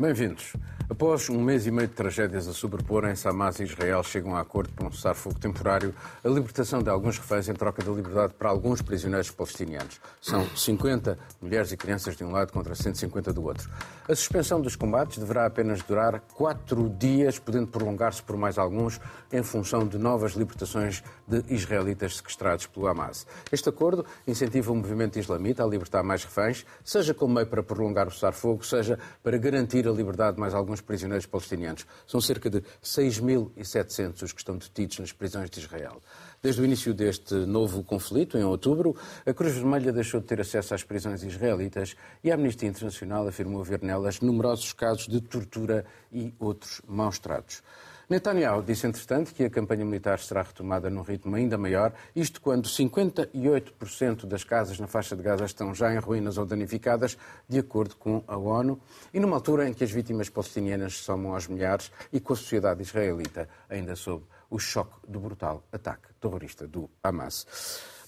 Bem-vindos. Após um mês e meio de tragédias a sobreporem-se, Hamas e Israel chegam a acordo para um cessar-fogo temporário, a libertação de alguns reféns em troca da liberdade para alguns prisioneiros palestinianos. São 50 mulheres e crianças de um lado contra 150 do outro. A suspensão dos combates deverá apenas durar quatro dias, podendo prolongar-se por mais alguns, em função de novas libertações de israelitas sequestrados pelo Hamas. Este acordo incentiva o movimento islamita a libertar mais reféns, seja como meio para prolongar o cessar-fogo, seja para garantir a liberdade de mais alguns prisioneiros palestinianos. São cerca de 6.700 os que estão detidos nas prisões de Israel. Desde o início deste novo conflito, em outubro, a Cruz Vermelha deixou de ter acesso às prisões israelitas e a Amnistia Internacional afirmou ver nelas numerosos casos de tortura e outros maus tratos. Netanyahu disse, entretanto, que a campanha militar será retomada num ritmo ainda maior, isto quando 58% das casas na faixa de Gaza estão já em ruínas ou danificadas, de acordo com a ONU, e numa altura em que as vítimas palestinianas somam aos milhares e com a sociedade israelita ainda sob o choque do brutal ataque terrorista do Hamas.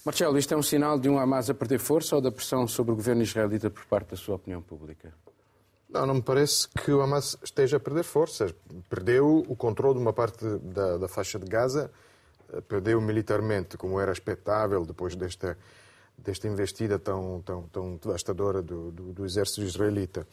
Marcelo, isto é um sinal de um Hamas a perder força ou da pressão sobre o governo israelita por parte da sua opinião pública? Não, não me parece que o Hamas esteja a perder forças. Perdeu o controle de uma parte da, da faixa de Gaza, eh, perdeu militarmente, como era expectável depois desta, desta investida tão, tão, tão devastadora do, do, do exército israelita.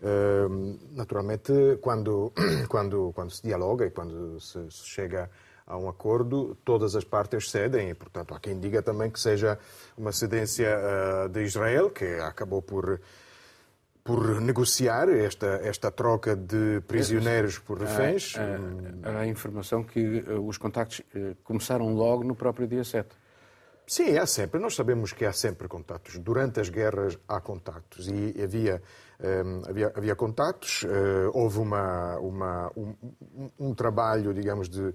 Uh, naturalmente, quando, quando, quando se dialoga e quando se, se chega a um acordo, todas as partes cedem e, portanto, há quem diga também que seja uma cedência uh, de Israel, que acabou por por negociar esta, esta troca de prisioneiros por reféns. Há, há, há a informação que eh, os contactos eh, começaram logo no próprio dia 7. Sim, há sempre. Nós sabemos que há sempre contactos. Durante as guerras há contactos e havia, ehm, havia, havia contactos. Uh, houve uma, uma, um, um, trabalho, digamos, de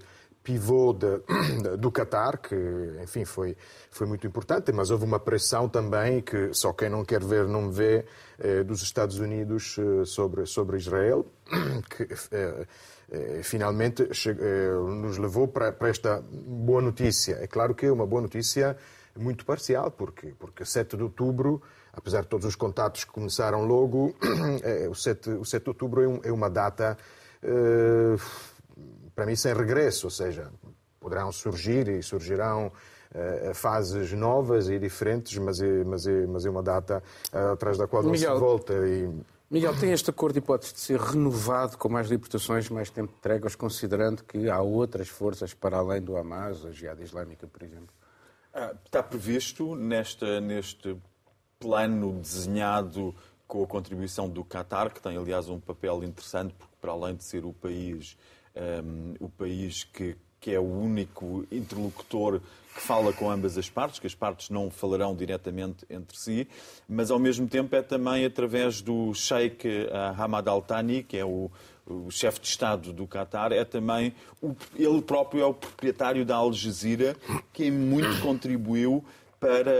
pivô de, do Qatar, que, enfim, foi, foi muito importante, mas houve uma pressão também que só quem não quer ver não vê eh, dos Estados Unidos eh, sobre, sobre Israel, que eh, finalmente nos levou para, para esta boa notícia. É claro que é uma boa notícia muito parcial, porque, porque 7 de outubro, apesar de todos os contatos que começaram logo, o, 7, o 7 de outubro é, é uma data para mim, sem regresso, ou seja, poderão surgir e surgirão uh, fases novas e diferentes, mas é, mas é, mas é uma data uh, atrás da qual não Miguel, se volta. E... Miguel, tem este acordo hipótese de ser renovado com mais libertações, mais tempo de tréguas, considerando que há outras forças para além do Hamas, a Jihad Islâmica, por exemplo? Ah, está previsto nesta, neste plano desenhado com a contribuição do Qatar, que tem, aliás, um papel interessante, porque para além de ser o país um, o país que, que é o único interlocutor que fala com ambas as partes, que as partes não falarão diretamente entre si, mas ao mesmo tempo é também através do Sheikh eh, Hamad Al Thani, que é o, o chefe de Estado do Qatar, é também o, ele próprio é o proprietário da Al Jazeera, que muito contribuiu para,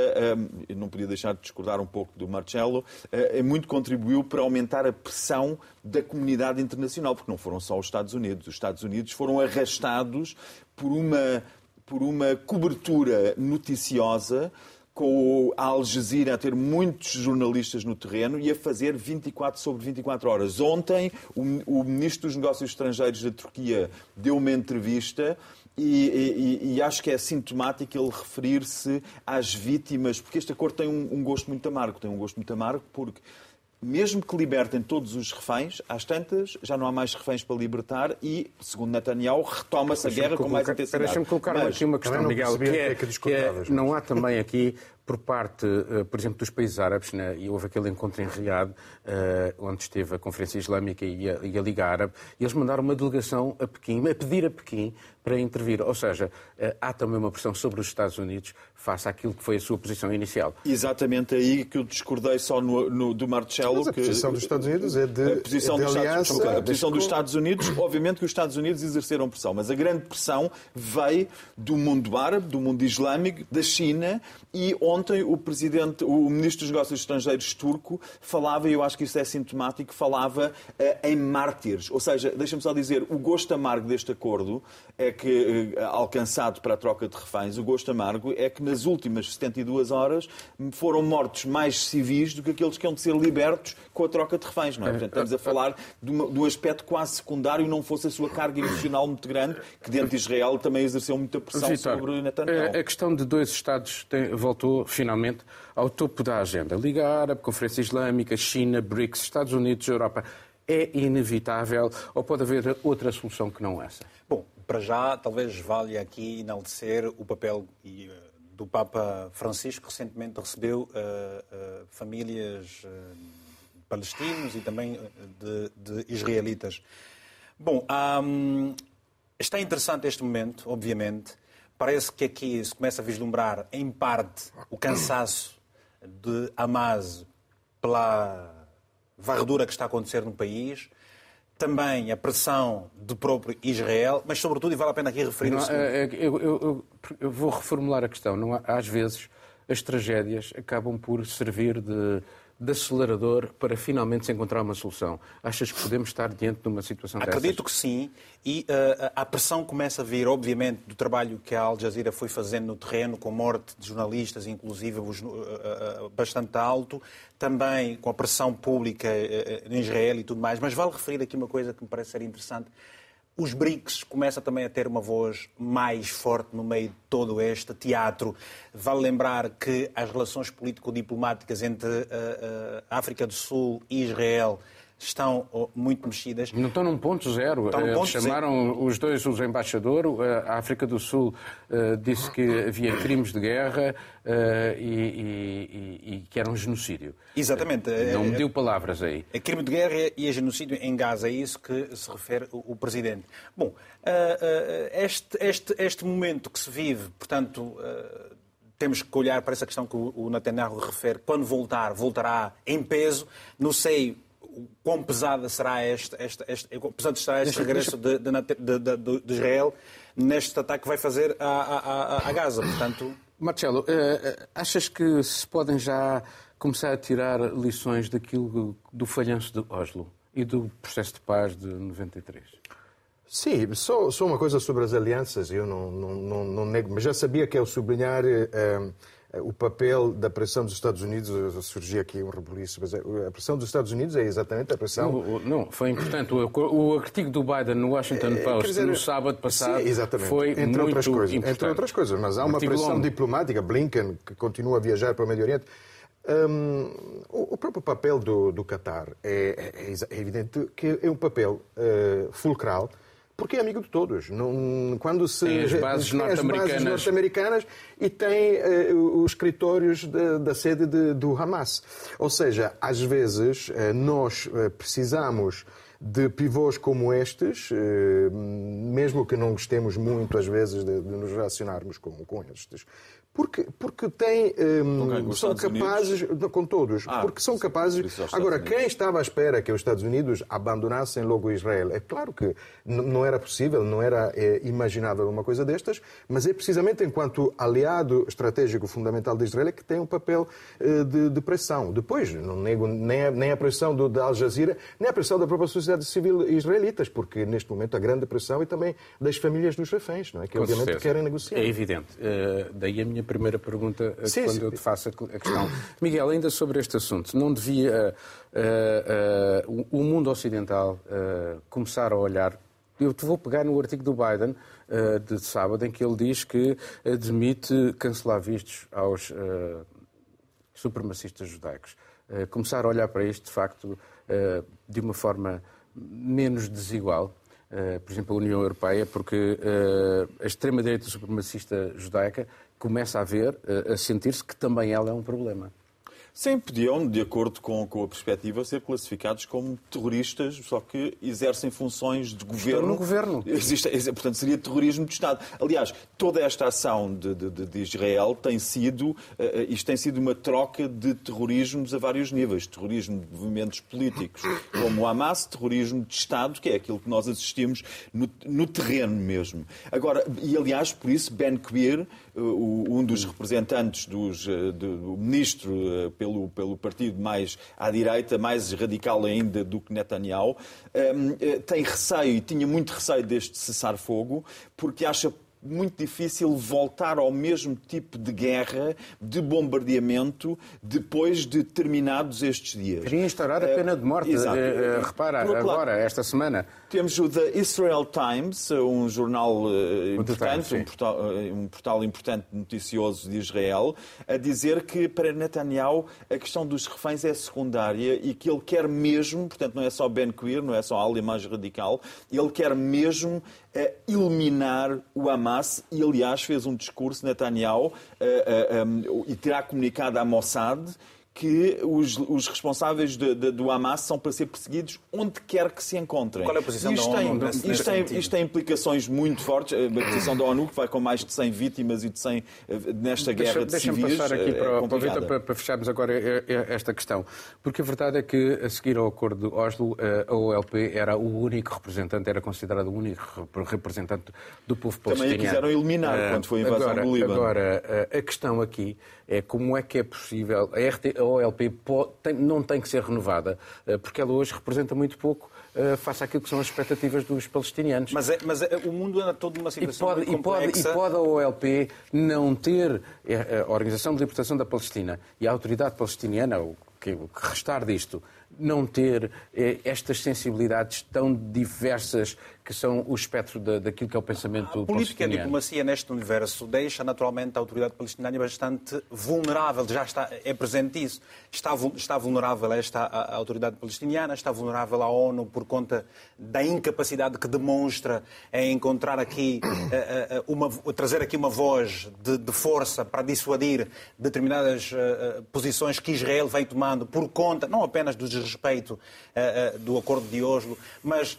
eu não podia deixar de discordar um pouco do Marcelo, eh, muito contribuiu para aumentar a pressão da comunidade internacional, porque não foram só os Estados Unidos. Os Estados Unidos foram arrastados por uma, por uma cobertura noticiosa com a Al Jazeera a ter muitos jornalistas no terreno e a fazer 24 sobre 24 horas. Ontem, o, o Ministro dos Negócios Estrangeiros da Turquia deu uma entrevista e, e, e, acho que é sintomático ele referir-se às vítimas, porque este acordo tem um, um, gosto muito amargo. Tem um gosto muito amargo porque, mesmo que libertem todos os reféns, às tantas já não há mais reféns para libertar e, segundo Netanyahu, retoma-se a guerra com mais intensidade. Deixa-me colocar Mas, aqui uma questão, Miguel, que é, que, é, que é, não há também aqui por parte, eh, por exemplo, dos países árabes, né, e houve aquele encontro em Riad, uh, onde esteve a Conferência Islâmica e a, e a, Liga Árabe, e eles mandaram uma delegação a Pequim, a pedir a Pequim para intervir. Ou seja, uh, há também uma pressão sobre os Estados Unidos face àquilo que foi a sua posição inicial. Exatamente aí que eu discordei só no, no do Marcelo. Mas a posição dos Estados Unidos é de, a posição, é de dos, aliança, Estados, a posição dos Estados Unidos, obviamente que os Estados Unidos exerceram pressão, mas a grande pressão veio do mundo árabe, do mundo islâmico, da China, e onde ontem o presidente, o ministro dos Negócios Estrangeiros turco falava, e eu acho que isso é sintomático, falava uh, em mártires. Ou seja, deixa-me só dizer, o gosto amargo deste acordo é que, uh, alcançado para a troca de reféns, o gosto amargo é que nas últimas 72 horas foram mortos mais civis do que aqueles que iam de ser libertos com a troca de reféns, não é? Portanto, estamos a falar de, uma, de um aspecto quase secundário, não fosse a sua carga emocional muito grande, que dentro de Israel também exerceu muita pressão Vitor, sobre Netanyahu. A questão de dois Estados tem, voltou finalmente ao topo da agenda. Liga Árabe, Conferência Islâmica, China, BRICS, Estados Unidos, Europa. É inevitável ou pode haver outra solução que não essa? Bom, para já, talvez valha aqui enaltecer o papel eh, do Papa Francisco, que recentemente recebeu uh, uh, famílias uh, palestinos e também de, de israelitas. Bom, um, está interessante este momento, obviamente. Parece que aqui se começa a vislumbrar, em parte, o cansaço de Hamas pela varredura que está a acontecer no país, também a pressão do próprio Israel, mas sobretudo, e vale a pena aqui referir não, é, é, eu, eu, eu, vou reformular a questão. Não, às vezes as tragédias acabam por servir de de acelerador para finalmente se encontrar uma solução? Achas que podemos estar diante de uma situação Acredito que sim. E uh, a pressão começa a vir, obviamente, do trabalho que a Al Jazeera foi fazendo no terreno, com morte de jornalistas, inclusive uh, uh, bastante alto, também com a pressão pública em Israel e tudo mais. Mas vale referir aqui uma coisa que me parece ser interessante os BRICS começam também a ter uma voz mais forte no meio de todo este teatro. Vale lembrar que as relações político-diplomáticas entre a, a uh, África do Sul e Israel estão muito mexidas. Não estão num ponto zero. Estão num ponto chamaram zero. os dois os embaixadores. A África do Sul uh, disse que havia crimes de guerra e, e, e, que era um genocídio. Exatamente. Não mediu palavras aí. É crime de guerra e é genocídio em Gaza. É isso que se refere o, o Presidente. Bom, este, este, este momento que se vive, portanto temos que olhar para essa questão que o Netanyahu refere. Quando voltar, voltará em peso. Não sei quão pesada será este, este, este, pesado estará este regresso de, de, de, de, Israel neste ataque que vai fazer a, a, a Gaza. Portanto... Marcelo, uh, achas que se podem já começar a tirar lições daquilo do falhanço de Oslo e do processo de paz de 93? Sim, só, só uma coisa sobre as alianças, eu não, não, não, não nego, mas já sabia que ao sublinhar uh, o papel da pressão dos Estados Unidos, surgiu aqui um rebuliço, mas é, a pressão dos Estados Unidos é exatamente a pressão... Não, não foi importante. O, o, artigo do Biden no Washington é, Post, dizer, no sábado passado, sim, foi entre muito outras coisas, importante. Entre outras coisas, mas há uma pressão longo. diplomática, Blinken, que continua a viajar para o Médio Oriente, um, o, o, próprio papel do, do Qatar é, é, é, evidente que é um papel uh, fulcral porque é amigo de todos. Não, quando se tem as bases norte-americanas norte e tem uh, os escritórios de, da sede de, do Hamas. Ou seja, às vezes uh, nós uh, precisamos de pivôs como estes, mesmo que não gostemos muito às vezes de, de nos relacionarmos com, com estes, porque, porque têm, um, são capazes, Unidos? com todos, ah, porque são capazes. Agora, quem estava à espera que os Estados Unidos abandonassem logo Israel? É claro que não era possível, não era é, imaginável uma coisa destas, mas é precisamente enquanto aliado estratégico fundamental de Israel é que tem um papel uh, de, de, pressão. Depois, não nego nem a, nem a pressão do, da Al Jazeera, nem a pressão da própria sociedade civil israelitas, porque neste momento a grande pressão é também das famílias dos reféns, não é? que com obviamente certeza. querem negociar. É evidente. Uh, daí a minha minha primeira pergunta eh, sim, quando sim. eu te faço a questão. Miguel, ainda sobre este assunto, não devia uh, uh, o mundo ocidental uh, começar a olhar. Eu te vou pegar no artigo do Biden de sábado, em que ele diz que admite cancelar vistos aos supremacistas judaicos. começar a olhar para isto, de facto, de uma forma menos desigual, por exemplo, a União Europeia, porque a extrema-direita supremacista judaica começa a ver, a sentir-se que também ela é um problema. Sim, podiam, de acordo com, com a perspectiva, ser classificados como terroristas, só que exercem funções de governo. no governo. Existe, portanto, seria terrorismo de Estado. Aliás, toda esta ação de, de, de Israel tem sido, uh, isto tem sido uma troca de terrorismos a vários níveis. Terrorismo de movimentos políticos, como o Hamas, terrorismo de Estado, que é aquilo que nós assistimos no, no terreno mesmo. Agora, e aliás, por isso, Ben Queer, um dos representantes dos, do ministro pelo, pelo partido mais à direita, mais radical ainda do que Netanyahu, eh, tem receio e tinha muito receio deste cessar-fogo, porque acha muito difícil voltar ao mesmo tipo de guerra, de bombardeamento, depois de terminados estes dias. Queria instaurar a pena de morte. Uh, repara, agora, esta semana. Temos o The Israel Times, um jornal uh, importante, um portal, uh, um portal importante noticioso de Israel, a dizer que para Netanyahu a questão dos reféns é secundária e que ele quer mesmo, portanto não é só Ben Queer, não é só a ala mais radical, ele quer mesmo eliminar o Hamas e, aliás, fez um discurso, Netanyahu, e terá comunicado à Mossad que os, os responsáveis de, de, do Hamas são para ser perseguidos onde quer que se encontrem. Qual é a posição isto da tem, ONU? Isto tem, isto tem, implicações muito fortes. A posição da ONU, que vai com mais de 100 vítimas e de 100 eh, nesta guerra Deixa, de civis, Deixa-me passar aqui é para, para, Vitor, para, para, fecharmos agora esta questão. Porque a verdade é que, a seguir ao acordo de Oslo, a OLP era o único representante, era considerado o único representante do povo palestiniano. Também a quiseram eliminar quando foi a invasão agora, do Líbano. Agora, a questão aqui é como é que é possível. A, RT, a OLP pode, tem, não tem que ser renovada, eh, porque ela hoje representa muito pouco uh, face àquilo que são as expectativas dos palestinianos. Mas, é, mas é, o mundo anda todo numa situação e pode, e pode, e pode a OLP não ter eh, a Organização de Libertação da Palestina e a Autoridade Palestiniana, o que, o que restar disto, não ter eh, estas sensibilidades tão diversas que são o espectro da, daquilo que é o pensamento A política e a diplomacia neste universo deixa naturalmente a autoridade palestiniana bastante vulnerável, já está, é presente isso. Está, está vulnerável esta a, a autoridade palestiniana, está vulnerável à ONU por conta da incapacidade que demonstra em encontrar aqui, uh, uh, uma, trazer aqui uma voz de, de força para dissuadir determinadas uh, posições que Israel vem tomando por conta, não apenas do desrespeito do acordo de Oslo, mas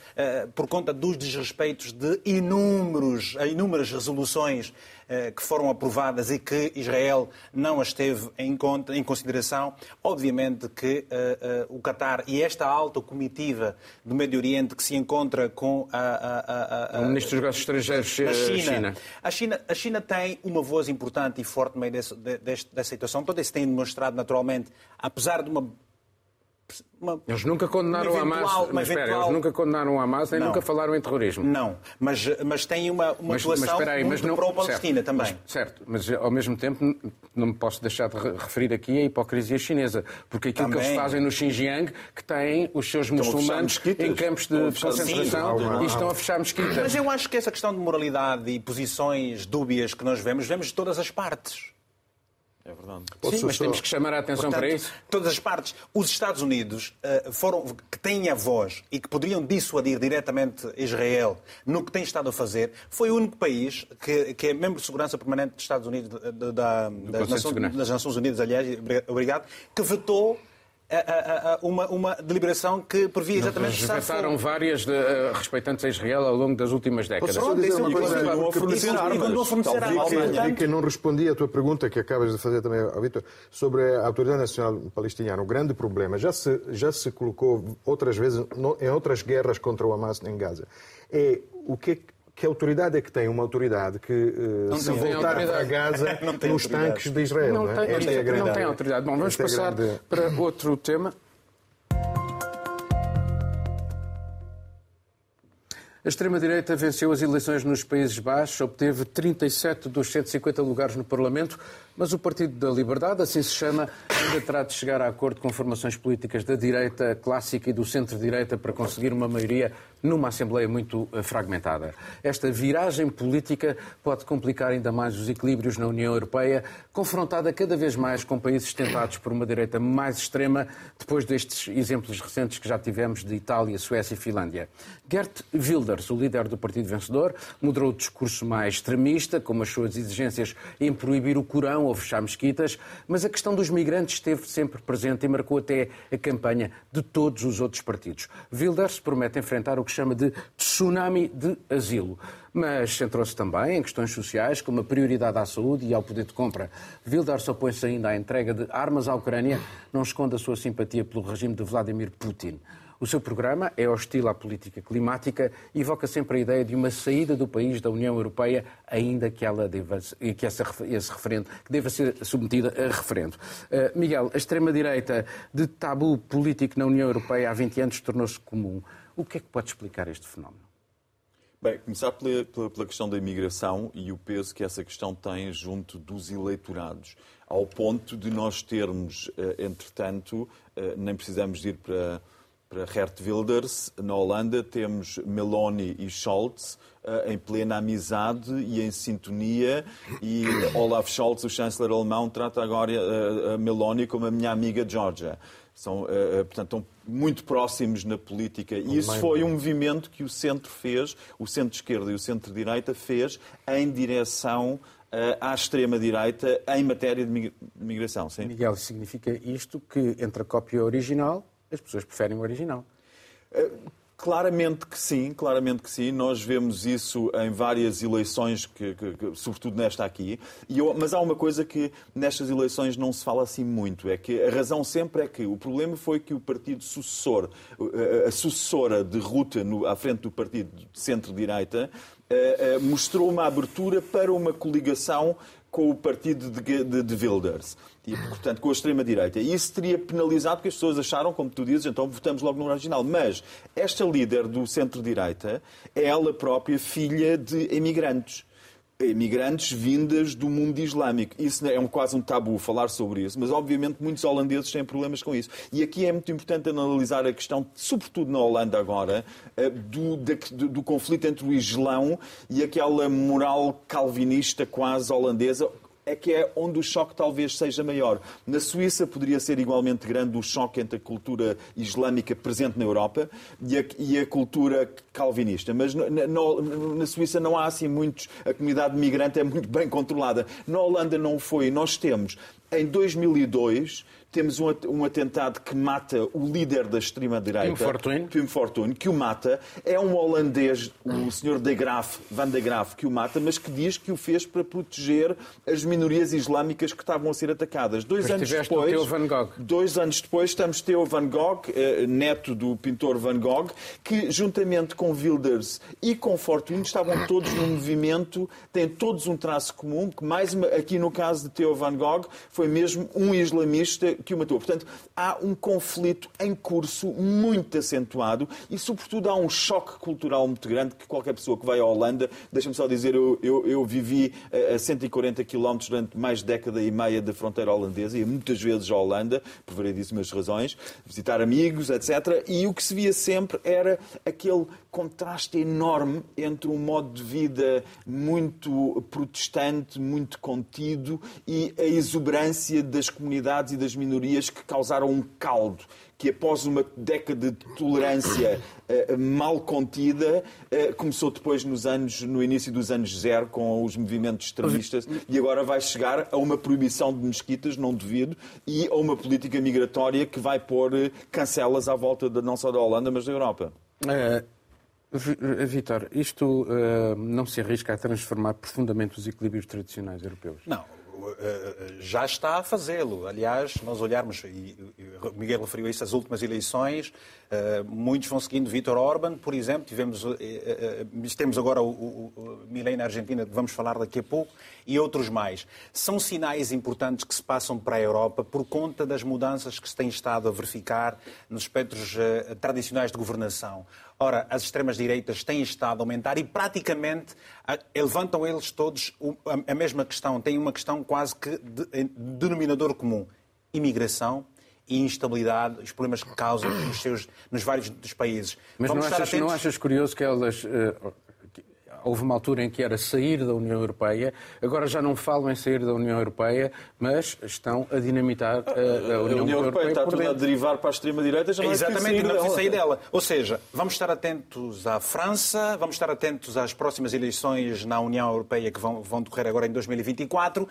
por conta dos desrespeitos de inúmeros, inúmeras resoluções eh, que foram aprovadas e que Israel não as teve em, conta, em consideração. Obviamente que uh, uh, o Qatar e esta alta comitiva do Médio Oriente que se encontra com a, a, a, a o Ministro dos Negócios Estrangeiros China, China. A China. A China tem uma voz importante e forte no meio desse, desse, dessa situação. Todo isso tem demonstrado naturalmente, apesar de uma uma, eles nunca condenaram o Hamas, mas espera, eventual... eles nunca condenaram o Hamas nem não. nunca falaram em terrorismo. Não, mas, mas têm uma, uma mas, atuação mas, aí, muito pró-Palestina também. Mas, certo, mas ao mesmo tempo não me posso deixar de referir aqui a hipocrisia chinesa, porque aquilo também. que eles fazem no Xinjiang, que têm os seus muçulmanos em campos de concentração Sim, e estão a fechar mesquitas. Mas eu acho que essa questão de moralidade e posições dúbias que nós vemos, vemos de todas as partes. É verdade. Sim, mas temos que chamar a atenção Portanto, para isso. Todas as partes. Os Estados Unidos uh, foram, que têm a voz e que poderiam dissuadir diretamente Israel no que tem estado a fazer, foi o único país que, que é membro de segurança permanente dos Estados Unidos, da, da, das, Nações, das Nações Unidas, aliás, obrigado, que vetou uma, uma, deliberação que previa exatamente Não, Passaram várias de, uh, respeitantes a Israel ao longo das últimas décadas. Posso dizer uma coisa? Fornecer armas. Não respondi à tua pergunta que acabas de fazer também, Vitor, sobre a Autoridade Nacional Palestiniana. O grande problema, já se, já se colocou outras vezes em outras guerras contra o Hamas em Gaza, é o que é que autoridade é que tem uma autoridade que uh, se voltar para Gaza nos tanques de Israel? Não, não, é? tem, é grande, não tem autoridade. Bom, vamos é passar grande... para outro tema. A extrema-direita venceu as eleições nos Países Baixos, obteve 37 dos 150 lugares no Parlamento, mas o Partido da Liberdade, assim se chama, ainda terá de chegar a acordo com formações políticas da direita clássica e do centro-direita para conseguir uma maioria numa Assembleia muito eh, fragmentada. Esta viragem política pode complicar ainda mais os equilíbrios na União Europeia, confrontada cada vez mais com países tentados por uma direita mais extrema, depois destes exemplos recentes que já tivemos de Itália, Suécia e Finlândia. Gert Wilders, o líder do Partido Vencedor, moderou o discurso mais extremista, como as suas exigências em proibir o Corão ou fechar mesquitas, mas a questão dos migrantes esteve sempre presente e marcou até a campanha de todos os outros partidos. Wilders promete enfrentar o que chama de tsunami de asilo mas centrou-se também em questões sociais, como a prioridade à saúde e ao poder de compra. Wilders opõe-se ainda à entrega de armas à Ucrânia, não esconde a sua simpatia pelo regime de Vladimir Putin. O seu programa é hostil à política climática e evoca sempre a ideia de uma saída do país da União Europeia, ainda que ela deva, que essa, esse referendo que deva ser submetida a referendo. Uh, Miguel, a extrema-direita de tabu político na União Europeia há 20 anos tornou-se comum. O que é que pode explicar este fenómeno? Bem, começar pela, pela, pela, questão da imigração e o peso que essa questão tem junto dos eleitorados, ao ponto de nós termos, eh, entretanto, eh, nem precisamos ir para, para Gert Wilders, na Holanda, temos Meloni e Scholz eh, em plena amizade e em sintonia, e Olaf Scholz, o chanceler alemão, trata agora a Meloni como a minha amiga Georgia. São, portanto, estão muito próximos na política. E isso foi um movimento que o centro fez, o centro-esquerda e o centro-direita fez em direção à extrema-direita em matéria de migração. Sim? Miguel, significa isto que entre a cópia original, as pessoas preferem o original? Uh, Claramente que sim, claramente que sim. Nós vemos isso em várias eleições, que, que, que sobretudo nesta aqui. Eu, mas há uma coisa que nestas eleições não se fala assim muito, é que a razão sempre é que o problema foi que o partido sucessor, a sucessora de Ruta no, à frente do partido de centro-direita, eh, eh, mostrou uma abertura para uma coligação com o partido de, de, de Wilders. E, portanto, com a extrema-direita. E isso teria penalizado, porque as pessoas acharam, como tu dizes, então votamos logo no original. Mas esta líder do centro-direita é ela própria filha de imigrantes imigrantes vindas do mundo islâmico. Isso é um, quase um tabu falar sobre isso, mas obviamente muitos holandeses têm problemas com isso. E aqui é muito importante analisar a questão, sobretudo na Holanda agora, eh, do, do, do conflito entre o Islão e aquela moral calvinista quase holandesa, é que é onde o choque talvez seja maior. Na Suíça poderia ser igualmente grande o choque entre a cultura islâmica presente na Europa e a, e a cultura calvinista. Mas na, na, na, Suíça não há assim muitos. A comunidade migrante é muito bem controlada. Na Holanda não foi. Nós temos, em 2002, temos um, um atentado que mata o líder da extrema-direita, Pim Fortuyn. Pim Fortuyn, que o mata. É um holandês, o Sr. de Graaf, Van de Graaf, que o mata, mas que diz que o fez para proteger as minorias islâmicas que estavam a ser atacadas. Dois mas anos depois, Theo Van Gogh. dois anos depois, estamos Theo Van Gogh, eh, neto do pintor Van Gogh, que juntamente com Wilders e com Fortuyn estavam todos num movimento, têm todos um traço comum, que mais aqui no caso de Theo Van Gogh foi mesmo um islamista que o matou. Portanto, há um conflito em curso muito acentuado e, sobretudo, há um choque cultural muito grande que qualquer pessoa que vai à Holanda, deixa-me só dizer, eu, eu, eu vivi a 140 km durante mais de década e meia da fronteira holandesa e muitas vezes à Holanda, por variedíssimas razões, visitar amigos, etc. E o que se via sempre era aquele contraste enorme entre um modo de vida muito protestante, muito contido e a exuberância das comunidades e das minorias que causaram um caldo que após uma década de tolerância uh, mal contida, uh, começou depois nos anos, no início dos anos zero, com os movimentos extremistas, e agora vai chegar a uma proibição de mesquitas, não duvido, e a uma política migratória que vai pôr uh, cancelas à volta de, não só da Holanda, mas da Europa. É eh, Vitor, isto uh, não se arrisca a transformar profundamente os equilíbrios tradicionais europeus? Não, eh, já está a fazê-lo. Aliás, nós olharmos, e Miguel referiu isso, as últimas eleições, muitos vão seguindo Vítor Orban, por exemplo, tivemos, temos agora o, Milei na Argentina, que vamos falar daqui a pouco, e outros mais. São sinais importantes que se passam para a Europa por conta das mudanças que se têm estado a verificar nos espectros tradicionais de governação. Ora, as extremas-direitas têm estado a aumentar e praticamente levantam eles todos a mesma questão. Têm uma questão quase que de denominador comum: imigração e instabilidade, os problemas que causam nos, seus, nos vários dos países. Mas não achas, não achas, curioso que elas uh, houve uma altura em que era sair da União Europeia, agora já não falam em sair da União Europeia, mas estão a dinamitar a, a União, a União Europeia. está tudo a derivar para a extrema-direita, já não é Exatamente, não é sair dela. Ou seja, vamos estar atentos à França, vamos estar atentos às próximas eleições na União Europeia que vão, vão decorrer agora em 2024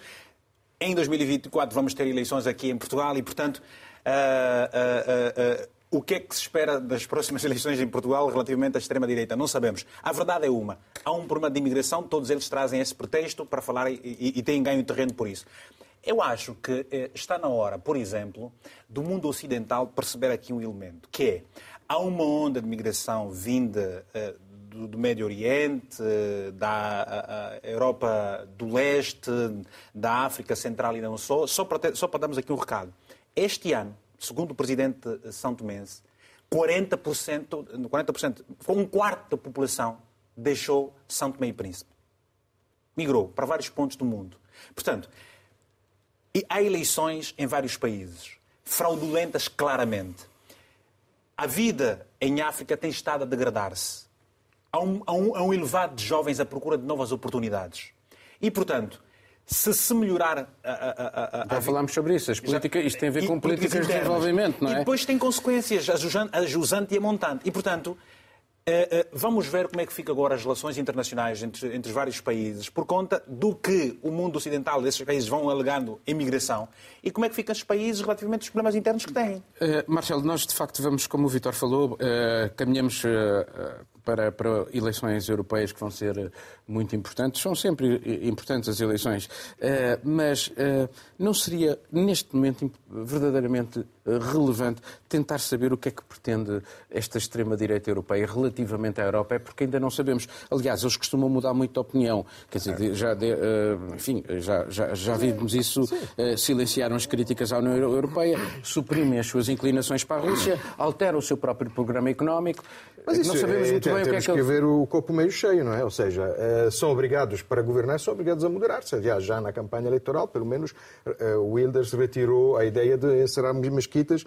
em 2024 vamos ter eleições aqui em Portugal e, portanto, uh, uh, o que é que se espera das próximas eleições em Portugal relativamente à extrema-direita? Não sabemos. A verdade é uma. Há um problema de imigração, todos eles trazem esse pretexto para falar e, e, e têm ganho terreno por isso. Eu acho que eh, está na hora, por exemplo, do mundo ocidental perceber aqui um elemento, que é, há uma onda de migração vinda eh, do, do, Médio Oriente, eh, da a, a Europa do Leste, da África Central e não só, só para, ter, só para darmos aqui um recado. Este ano, segundo o presidente São Tomense, 40%, 40%, um quarto da população deixou São Tomé e Príncipe. Migrou para vários pontos do mundo. Portanto, há eleições em vários países, fraudulentas claramente. A vida em África tem estado a degradar-se. Há um, há, um, há um elevado de jovens à procura de novas oportunidades. E, portanto, se se melhorar a, a, a, Já falámos sobre isso. As políticas, isto tem a ver com políticas, de desenvolvimento, não é? E depois tem consequências, a jusante e a montante. E, portanto, eh, eh, vamos ver como é que fica agora as relações internacionais entre, entre os vários países, por conta do que o mundo ocidental, desses países, vão alegando imigração, e como é que ficam os países relativamente aos problemas internos que têm. Uh, Marcelo, nós de facto vamos, como o Vitor falou, uh, caminhamos uh, para, para, eleições europeias que vão ser muito importantes. São sempre importantes as eleições, mas não seria, neste momento, verdadeiramente relevante tentar saber o que é que pretende esta extrema-direita europeia relativamente à Europa, é porque ainda não sabemos. Aliás, eles costumam mudar muito de opinião. Quer dizer, já, de, enfim, já, já, já vimos isso, silenciaram as críticas à União Europeia, suprimem as suas inclinações para a Rússia, alteram o seu próprio programa económico. Mas isso, não sabemos muito é, bem o que é que... que ver o copo meio cheio, não é? Ou seja, eh, são obrigados, para governar, são obrigados a moderar-se. Aliás, já na campanha eleitoral, pelo menos, eh, o Wilders retirou a ideia de encerrar mesquitas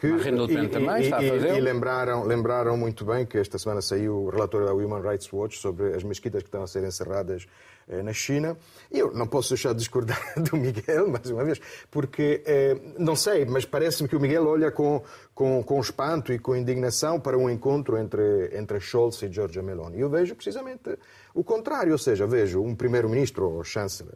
que, Le Pen também está a fazer. E, e lembraram, lembraram muito bem que esta semana saiu o relatório da Human Rights Watch sobre as mesquitas que estão a ser encerradas eh, na China. E eu não posso deixar de discordar do Miguel, mais uma vez, porque, eh, não sei, mas parece-me que o Miguel olha com, com, com espanto e com indignação para um encontro entre, entre Scholz e Giorgia Meloni. Eu vejo precisamente o contrário, ou seja, vejo um primeiro-ministro ou chanceler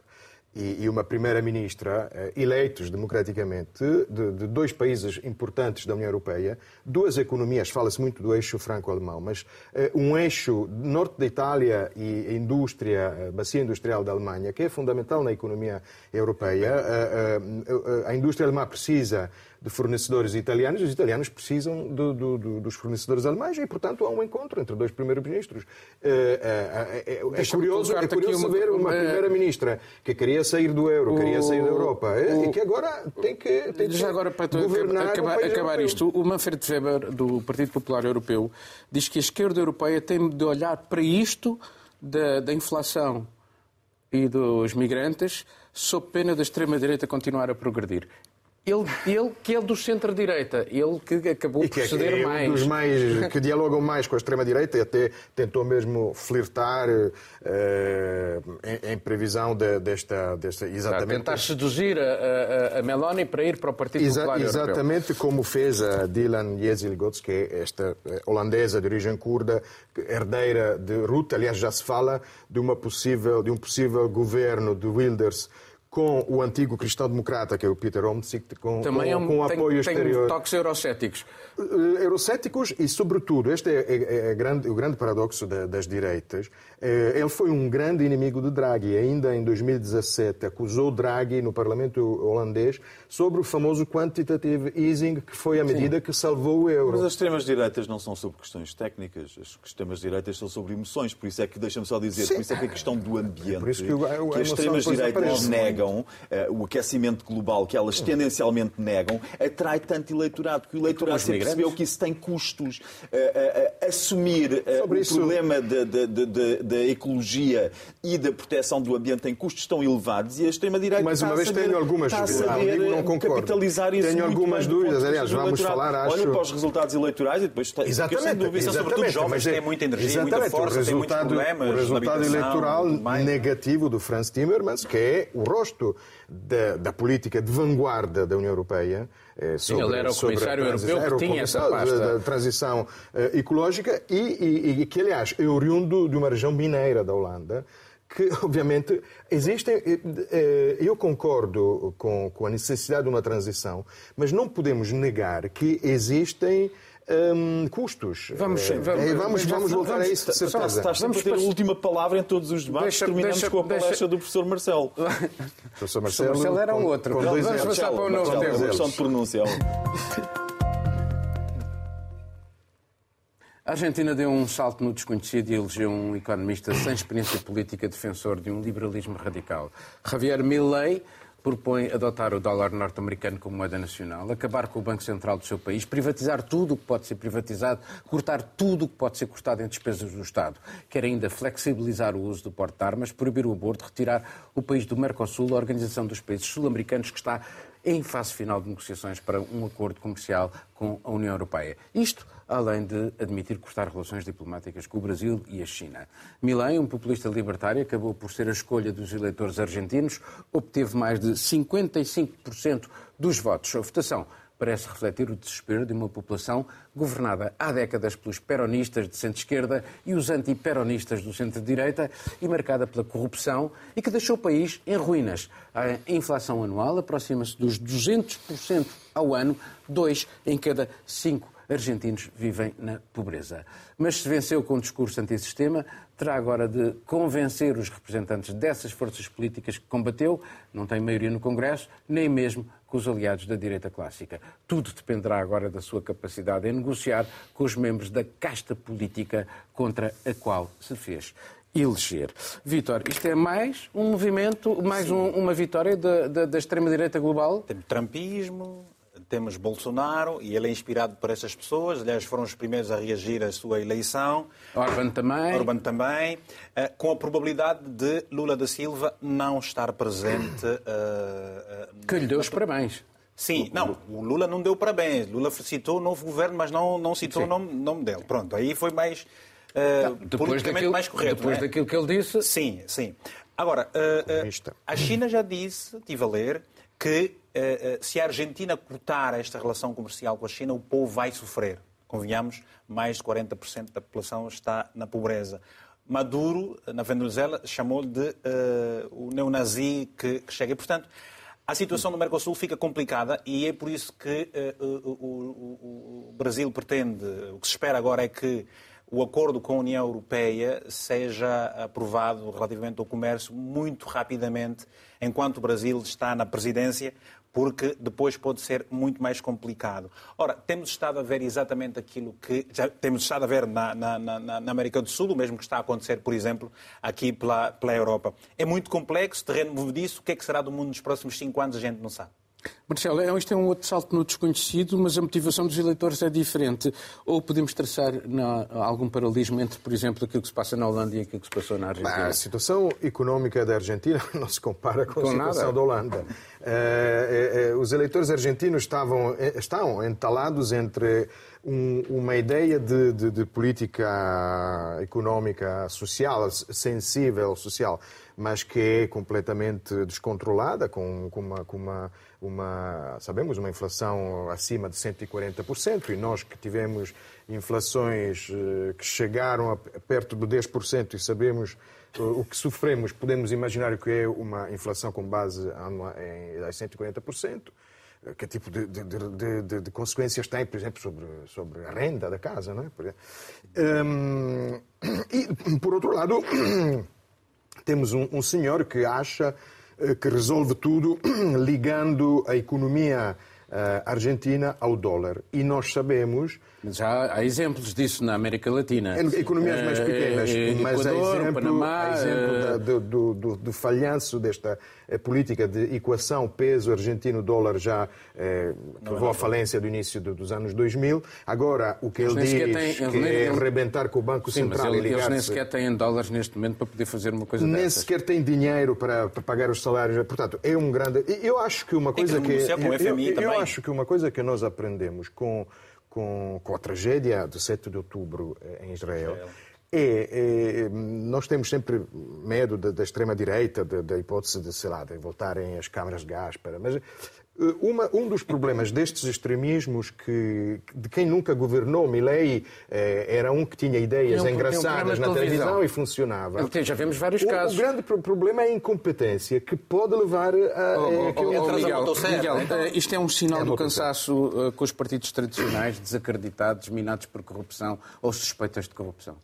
e, uma primeira-ministra eh, eleitos democraticamente de, de, dois países importantes da União Europeia, duas economias, fala-se muito do eixo franco-alemão, mas uh, um eixo norte da Itália e a indústria, a bacia industrial da Alemanha, que é fundamental na economia europeia. Uh, a indústria alemã precisa de fornecedores italianos, os italianos precisam do, do, do, dos fornecedores alemães e, portanto, há um encontro entre dois primeiros-ministros. É, é, é, é curioso, é curioso ver uma primeira-ministra que queria sair do euro, o, queria sair da Europa o, e que agora tem que, tem que já agora, para governar acabar, um acabar isto, o Manfred Weber, do Partido Popular Europeu, diz que a esquerda europeia tem de olhar para isto da, da inflação e dos migrantes sob pena da extrema-direita continuar a progredir. Ele, ele que é do centro-direita, ele que acabou e que por ceder é mais. Um dos mais que dialogam mais com a extrema-direita e até tentou mesmo flirtar uh, em, em, previsão de, desta, desta. Exatamente. Tentar seduzir a, a, a, Meloni para ir para o Partido Exa Popular Exatamente Europeu. como fez a Dylan Jezilgots, que é esta eh, holandesa de origem curda, herdeira de Ruth. Aliás, já se fala de, uma possível, de um possível governo de Wilders com o antigo cristão-democrata, que é o Peter Omtzigt, com, Também com, é com tem, apoio tem exterior. toques eurocéticos. Eurocéticos e, sobretudo, este é, é, é grande, o grande paradoxo da, das direitas, é, ele foi um grande inimigo de Draghi. Ainda em 2017 acusou Draghi no Parlamento holandês sobre o famoso quantitative easing, que foi a medida Sim. que salvou o euro. Mas as extremas-direitas não são sobre questões técnicas, as extremas-direitas são sobre emoções, por isso é que, deixa-me só dizer, Sim. por isso é que a questão do ambiente, é por isso que, o, que as extremas-direitas negam, uh, o aquecimento global que elas tendencialmente negam, atrai tanto eleitorado, que o eleitorado percebeu que isso tem custos. Uh, uh, assumir o isso... problema da ecologia e da proteção do ambiente tem custos tão elevados e a extrema-direita Mais uma vez saber, tenho algumas dúvidas. Não, não concordo. capitalizar isso Tenho algumas dúvidas. Aliás, vamos falar, acho... Olha para os resultados eleitorais e depois... Exatamente. Dúvida, exatamente sobretudo jovens é, têm muita energia, exatamente, muita força, o resultado, têm muitos problemas O resultado eleitoral negativo do Franz Timmermans, que é o rosto da, da política de vanguarda da União Europeia, sobre, Sim, ele era o comissário europeu que tinha essa pasta. Da, da transição uh, ecológica e, e, e, que, aliás, é oriundo de uma região mineira da Holanda, que, obviamente, existem. Eu concordo com, com a necessidade de uma transição, mas não podemos negar que existem um, custos. Vamos, é, vamos, vamos, vamos voltar vamos, a isso, de certeza. Estás a ter a última palavra em todos os debates. Deixa, Terminamos deixa, com a palestra deixa... do professor Marcelo. O professor Marcelo, Marcelo era um outro. Com, com vamos passar para o novo tema. Questão de pronúncia. A Argentina deu um salto no desconhecido e elegeu um economista sem experiência política defensor de um liberalismo radical. Javier Milei propõe adotar o dólar norte-americano como moeda nacional, acabar com o Banco Central do seu país, privatizar tudo o que pode ser privatizado, cortar tudo o que pode ser cortado em despesas do Estado. Quer ainda flexibilizar o uso do porte de armas, proibir o aborto, retirar o país do Mercosul, a Organização dos Países Sul-Americanos, que está em fase final de negociações para um acordo comercial com a União Europeia. Isto além de admitir cortar relações diplomáticas com o Brasil e a China. Milei, um populista libertário, acabou por ser a escolha dos eleitores argentinos, obteve mais de 55% dos votos. A votação parece refletir o desespero de uma população governada há décadas pelos peronistas de centro-esquerda e os antiperonistas do centro-direita e marcada pela corrupção e que deixou o país em ruínas. A inflação anual aproxima-se dos 200% ao ano, dois em cada cinco argentinos vivem na pobreza. Mas se venceu com um discurso antissistema, terá agora de convencer os representantes dessas forças políticas que combateu, não tem maioria no Congresso, nem mesmo com os aliados da direita clássica. Tudo dependerá agora da sua capacidade em negociar com os membros da casta política contra a qual se fez eleger. Vítor, isto é mais um movimento, mais um, uma vitória da, da, da extrema-direita global? Tem trumpismo, temos Bolsonaro e ele é inspirado por essas pessoas. Aliás, foram os primeiros a reagir à sua eleição. Orban também. Orban também. Eh, com a probabilidade de Lula da Silva não estar presente. Eh, que lhe deu os parabéns. Sim, não, o Lula não deu parabéns. Lula citou o novo governo, mas não, não citou o nome, nome dele. Pronto, aí foi mais. Uh, depois politicamente daquilo, mais correto. Depois é? daquilo que ele disse. Sim, sim. Agora, uh, uh, a China já disse, estive a ler, que eh, eh, se a Argentina cortar esta relação comercial com a China, o povo vai sofrer. Convenhamos, mais de 40% da população está na pobreza. Maduro, na Venezuela, chamou de uh, o neonazi que, que chega. E, portanto, a situação no Mercosul fica complicada e é por isso que uh, o, o, o, Brasil pretende, o que se espera agora é que o acordo com a União Europeia seja aprovado relativamente ao comércio muito rapidamente, enquanto o Brasil está na presidência, porque depois pode ser muito mais complicado. Ora, temos estado a ver exatamente aquilo que já temos estado a ver na, na, na, na América do Sul, o mesmo que está a acontecer, por exemplo, aqui pela, pela Europa. É muito complexo, terreno movediço, o que é que será do mundo nos próximos cinco anos a gente não sabe. Marcelo, é, isto é um outro salto no desconhecido, mas a motivação dos eleitores é diferente. Ou podemos traçar na, algum paralelismo entre, por exemplo, aquilo que se passa na Holanda e aquilo que se passou na Argentina? A situação económica da Argentina não se compara com, com a situação nada. da Holanda. É, é, os eleitores argentinos estavam, estão entalados entre um, uma ideia de, de, de política económica social, sensível social, mas que é completamente descontrolada, com, com, uma, com uma, uma, sabemos, uma inflação acima de 140%, e nós que tivemos inflações eh, que chegaram a perto de 10% e sabemos eh, o que sofremos, podemos imaginar o que é uma inflação com base em 140%, eh, que tipo de, de, de, de, consequências tem, por exemplo, sobre, sobre a renda da casa. Não é? Um, e, por outro lado, temos um, um senhor que acha eh, que resolve tudo ligando a economia argentina ao dólar. E nós sabemos. Já há exemplos disso na América Latina. Em economias mais eh, pequenas, uh, mas Equador, há exemplo, Panamá, há exemplo uh... do, do, do, do, falhanço desta política de equação peso argentino-dólar já levou à falência do início dos anos 2000. Agora, o que ele diz tem, que é arrebentar com o Banco Sim, Central mas ele, eles nem sequer têm dólares neste momento para poder fazer uma coisa nem dessas. Nem sequer têm dinheiro para, para, pagar os salários. Portanto, é um grande... Eu acho que uma coisa que... que com o FMI eu, também. Eu acho que uma coisa que nós aprendemos com, com, com a tragédia do 7 de outubro eh, em Israel, Israel. É, é, nós temos sempre medo da, da extrema-direita, da, da, hipótese de, sei lá, de voltarem as câmaras de gás, para, mas uma, um dos problemas destes extremismos que de quem nunca governou, Milley eh, era um que tinha ideias um- engraçadas um na televisão. televisão e funcionava. Então, já vemos vários O- casos. O grande pro- problema é a incompetência que pode levar a. Oh, oh, oh, Miguel, então. eh, isto é um sinal É do cansaço eh, com os partidos tradicionais, desacreditados, minados por corrupção ou suspeitas de corrupção.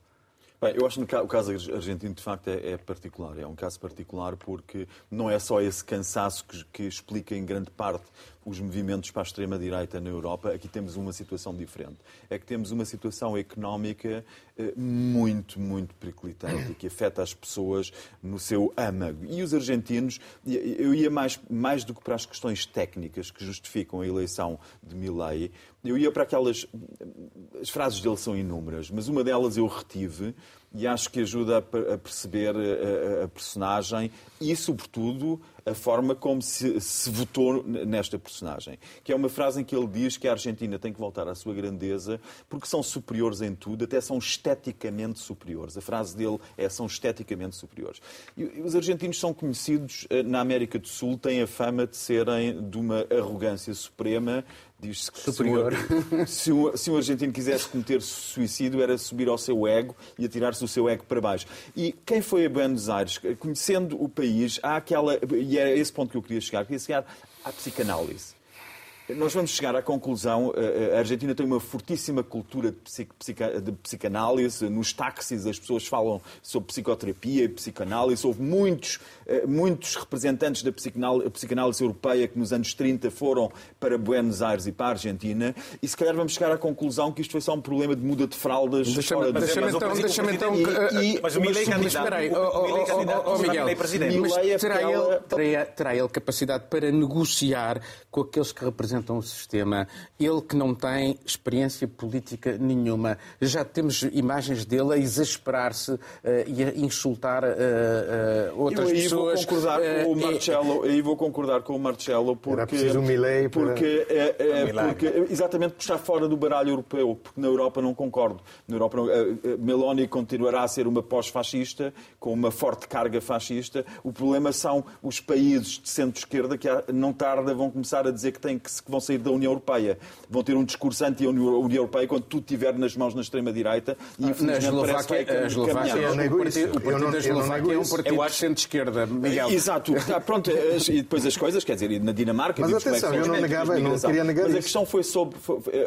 Bem, eu acho que o caso argentino, de facto, é, é particular. É um caso particular porque não é só esse cansaço que, que explica, em grande parte, os movimentos para a extrema-direita na Europa. Aqui temos uma situação diferente. É que temos uma situação económica eh, muito, muito periclitante que afeta as pessoas no seu âmago. E os argentinos, eu ia mais, mais do que para as questões técnicas que justificam a eleição de Milei, eu ia para aquelas. As frases dele são inúmeras, mas uma delas eu retive e acho que ajuda a, per- a perceber a, a- a personagem e, sobretudo, a forma como se, se votou nesta personagem. Que é uma frase em que ele diz que a Argentina tem que voltar à sua grandeza porque são superiores em tudo, até são esteticamente superiores. A frase dele é são esteticamente superiores. E e os argentinos são conhecidos eh, na América do Sul, têm a fama de serem de uma arrogância suprema. Diz-se que se um- Superior. se um, se um argentino quisesse cometer suicídio era subir ao seu ego e atirar-se o seu ego para baixo. E quem foi a Buenos Aires, conhecendo o país, há aquela. E é esse ponto que eu queria chegar, queria chegar à psicanálise. Nós vamos chegar à conclusão, eh, a Argentina tem uma fortíssima cultura de, psica- de psicanálise. Nos táxis as pessoas falam sobre psicoterapia e psicanálise. Houve muitos, eh, muitos representantes da psicanál- psicanálise europeia que nos anos 30 foram para Buenos Aires e para a Argentina. E se calhar vamos chegar à conclusão que isto foi só um problema de muda de fraldas Deixa-me fora de deixa-me mas o então, deixa-me então, e- eh, mas o Milei mas candidato- espera aí, oh, oh, candidato oh, Miguel, mas é terá ele, terá, terá ele capacidade para negociar com aqueles que representam o sistema, ele que não tem experiência política nenhuma. Já temos imagens dele a exasperar-se eh, e a insultar eh, eh, outras eu aí pessoas. Vou concordar com o e- Marcelo, aí vou concordar com o Marcelo porque Era preciso um Milei para- porque, é, é, milagre. porque exatamente porque está fora do baralho europeu, porque na Europa não concordo. Na Europa não- Meloni continuará a ser uma pós-fascista com uma forte carga fascista. O problema são os países de centro-esquerda que não tarda vão começar a dizer que têm que, se- que vão sair da União Europeia. Vão ter um discurso anti-União União Europeia quando tudo estiver nas mãos na extrema-direita e Na infelizmente parece que a Eslováquia, o nego partido, o partido não- da Eslováquia é um partido de centro-esquerda. Miguel. Exato, está pronto. as- E depois as coisas, quer dizer, na Dinamarca. Mas é atenção, eu não negava- não queria negar Mas a isso. questão, foi sobre,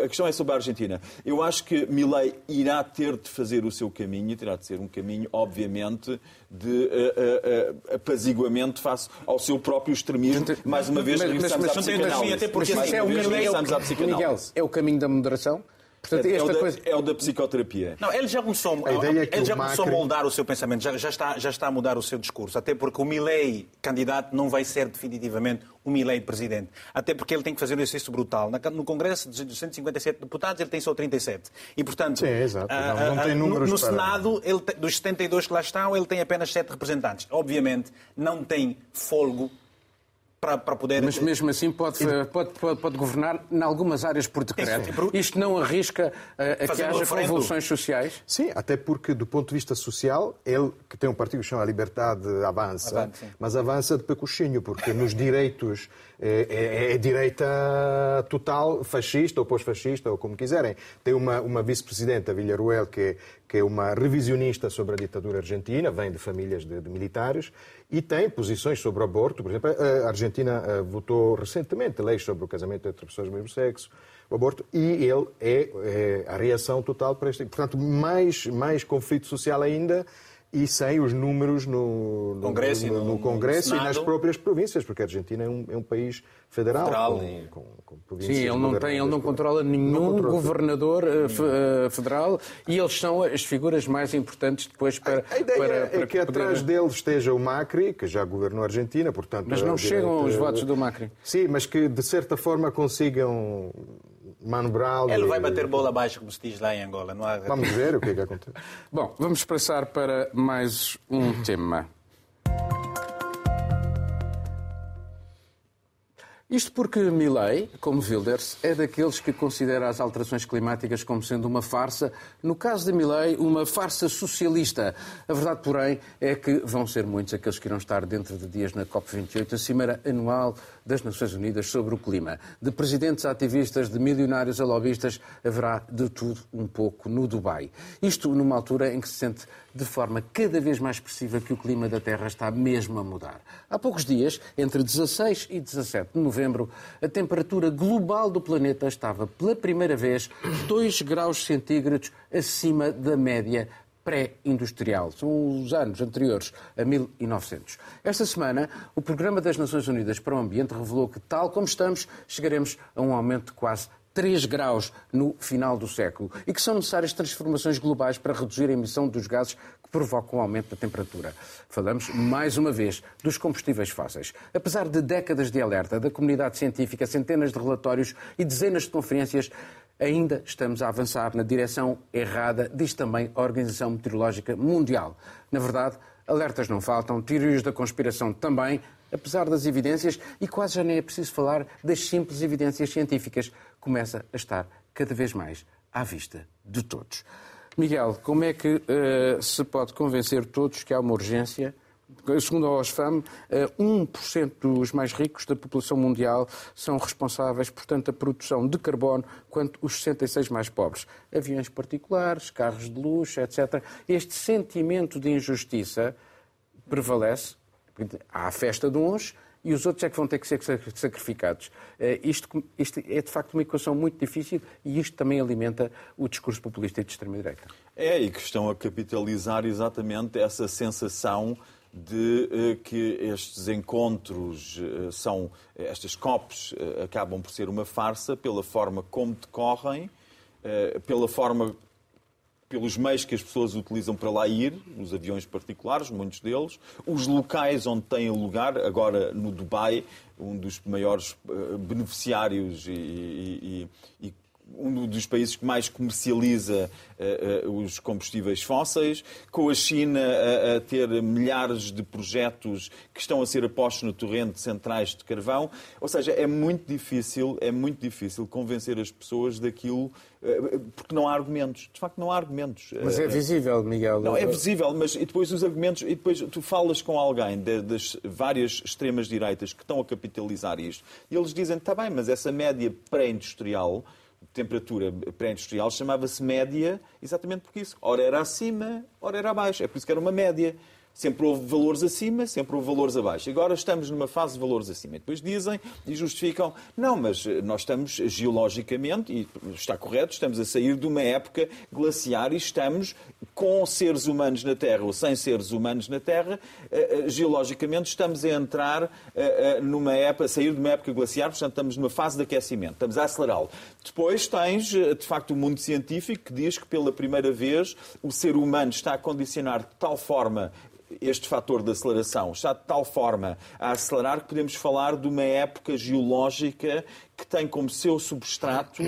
a questão é sobre a Argentina. Eu acho que Milei irá ter de fazer o seu caminho, e terá de ser um caminho, obviamente, de eh, eh, eh, apaziguamento face ao seu próprio extremismo. Mais uma vez, Mas- mas- mas- mas- mas- até porque é uma o caminho- Miguel, é o caminho da moderação? Portanto, É o, esta da, coisa... é o da psicoterapia. Não, ele já começou, A ideia é que ele já começou Macri- a moldar o seu pensamento, já, já está, já está a mudar o seu discurso. Até porque o Milley, candidato, não vai ser definitivamente o Milley presidente. Até porque ele tem que fazer um exercício brutal. No Congresso de 157 deputados, ele tem só 37. E, portanto, Sim, exato. ah, Não- não ah, tem no- números no, para- Senado, ele tem- dos 72 que lá estão, ele tem apenas 7 representantes. Obviamente, não tem folgo para, para poder... Mas mesmo assim pode, pode, pode, pode governar em algumas áreas por decreto. Isto não arrisca eh, a que Fazer um haja referendo. convulsões sociais? Sim, até porque, do ponto de vista social, ele, que tem um partido que chama Liberdade Avança, sim. mas avança de pecuchinho, porque nos direitos é, é, é direita total, fascista ou pós-fascista, ou como quiserem. Tem uma, uma vice-presidenta, Villarruel, que é, que é uma revisionista sobre a ditadura argentina, vem de famílias de, de militares, e tem posições sobre o aborto. Por exemplo, a Argentina eh, votou recentemente leis sobre o casamento entre pessoas do mesmo sexo, o aborto, e ele é, é a reação total para este. Portanto, mais, mais conflito social ainda e sem os números no, no Congresso e no, no- no no Congresso e nas próprias províncias, porque a Argentina é um, é um país federal, Federal, com, com, com províncias Sim, ele não, tem, ele não controla nenhum Não controla. governador eh, fe- eh, federal e eles são as figuras mais importantes depois para. A ideia para, é para que poder- atrás dele esteja o Macri, que já governou a Argentina, portanto... Mas a não chegam direita- os votos do Macri. Sim, mas que de certa forma consigam manobrar... Ele vai bater bola abaixo, como se diz lá em Angola. Não há... Vamos ver o que é que acontece. Bom, vamos passar para mais um tema. Isto porque Milley, como Wilders, é daqueles que considera as alterações climáticas como sendo uma farsa. No caso de Milley, uma farsa socialista. A verdade, porém, é que vão ser muitos aqueles que irão estar dentro de dias na COP28, a cimeira anual das Nações Unidas sobre o clima. De presidentes a ativistas, de milionários a lobistas, haverá de tudo um pouco no Dubai. Isto numa altura em que se sente de forma cada vez mais expressiva que o clima da Terra está mesmo a mudar. Há poucos dias, entre 16 e 17 de novembro, a temperatura global do planeta estava pela primeira vez 2 graus centígrados acima da média pré-industrial. São os anos anteriores a 1900. Esta semana, o Programa das Nações Unidas para o Ambiente revelou que, tal como estamos, chegaremos a um aumento de quase 3 graus no final do século e que são necessárias transformações globais para reduzir a emissão dos gases que provocam o aumento da temperatura. Falamos, mais uma vez, dos combustíveis fósseis. Apesar de décadas de alerta da comunidade científica, centenas de relatórios e dezenas de conferências, ainda estamos a avançar na direção errada, diz também a Organização Meteorológica Mundial. Na verdade, alertas não faltam, teorias da conspiração também, apesar das evidências, e quase já nem é preciso falar das simples evidências científicas, começa a estar cada vez mais à vista de todos. Miguel, como é que uh, se pode convencer todos que há uma urgência? Segundo a Oxfam, 1% eh, dos mais ricos da população mundial são responsáveis por tanto a produção de carbono quanto os 66 mais pobres. Aviões particulares, carros de luxo, etc. Este sentimento de injustiça prevalece. Há a festa de uns e os outros é que vão ter que ser sacrificados. Eh, isto, isto, é de facto uma equação muito difícil e isto também alimenta o discurso populista e de extrema-direita. É, e que estão a capitalizar exatamente essa sensação de eh, que estes encontros eh, são, estas COPs acabam por ser uma farsa pela forma como decorrem, pela forma pelos meios que as pessoas utilizam para lá ir, os aviões particulares, muitos deles, os locais onde têm lugar, agora no Dubai, um dos maiores eh, beneficiários e, e, e um dos países que mais comercializa uh, uh, os combustíveis fósseis, com a China a, a, ter milhares de projetos que estão a ser apostos no torrente de centrais de carvão. Ou seja, é muito difícil, é muito difícil convencer as pessoas daquilo, uh, porque não há argumentos. De facto, não há argumentos. Mas é visível, Miguel. Não, é visível, mas e depois os argumentos, e depois tu falas com alguém de, das várias extremas direitas que estão a capitalizar isto, e eles dizem, está bem, mas essa média pré-industrial temperatura pré-industrial chamava-se média exatamente porque isso. Ora era acima, ora era abaixo. É por isso que era uma média. Sempre houve valores acima, sempre houve valores abaixo. Agora estamos numa fase de valores acima. E depois dizem e justificam, não, mas eh, nós estamos geologicamente, e está correto, estamos a sair de uma época glaciar e estamos com seres humanos na Terra ou sem seres humanos na Terra, eh, eh, geologicamente estamos a entrar numa época, a sair de uma época glaciar, portanto estamos numa fase de aquecimento, estamos a acelerá-lo. Depois tens, de facto, o mundo científico que diz que pela primeira vez o ser humano está a condicionar de tal forma este fator de aceleração está de tal forma a acelerar que podemos falar de uma época geológica que tem como seu substrato,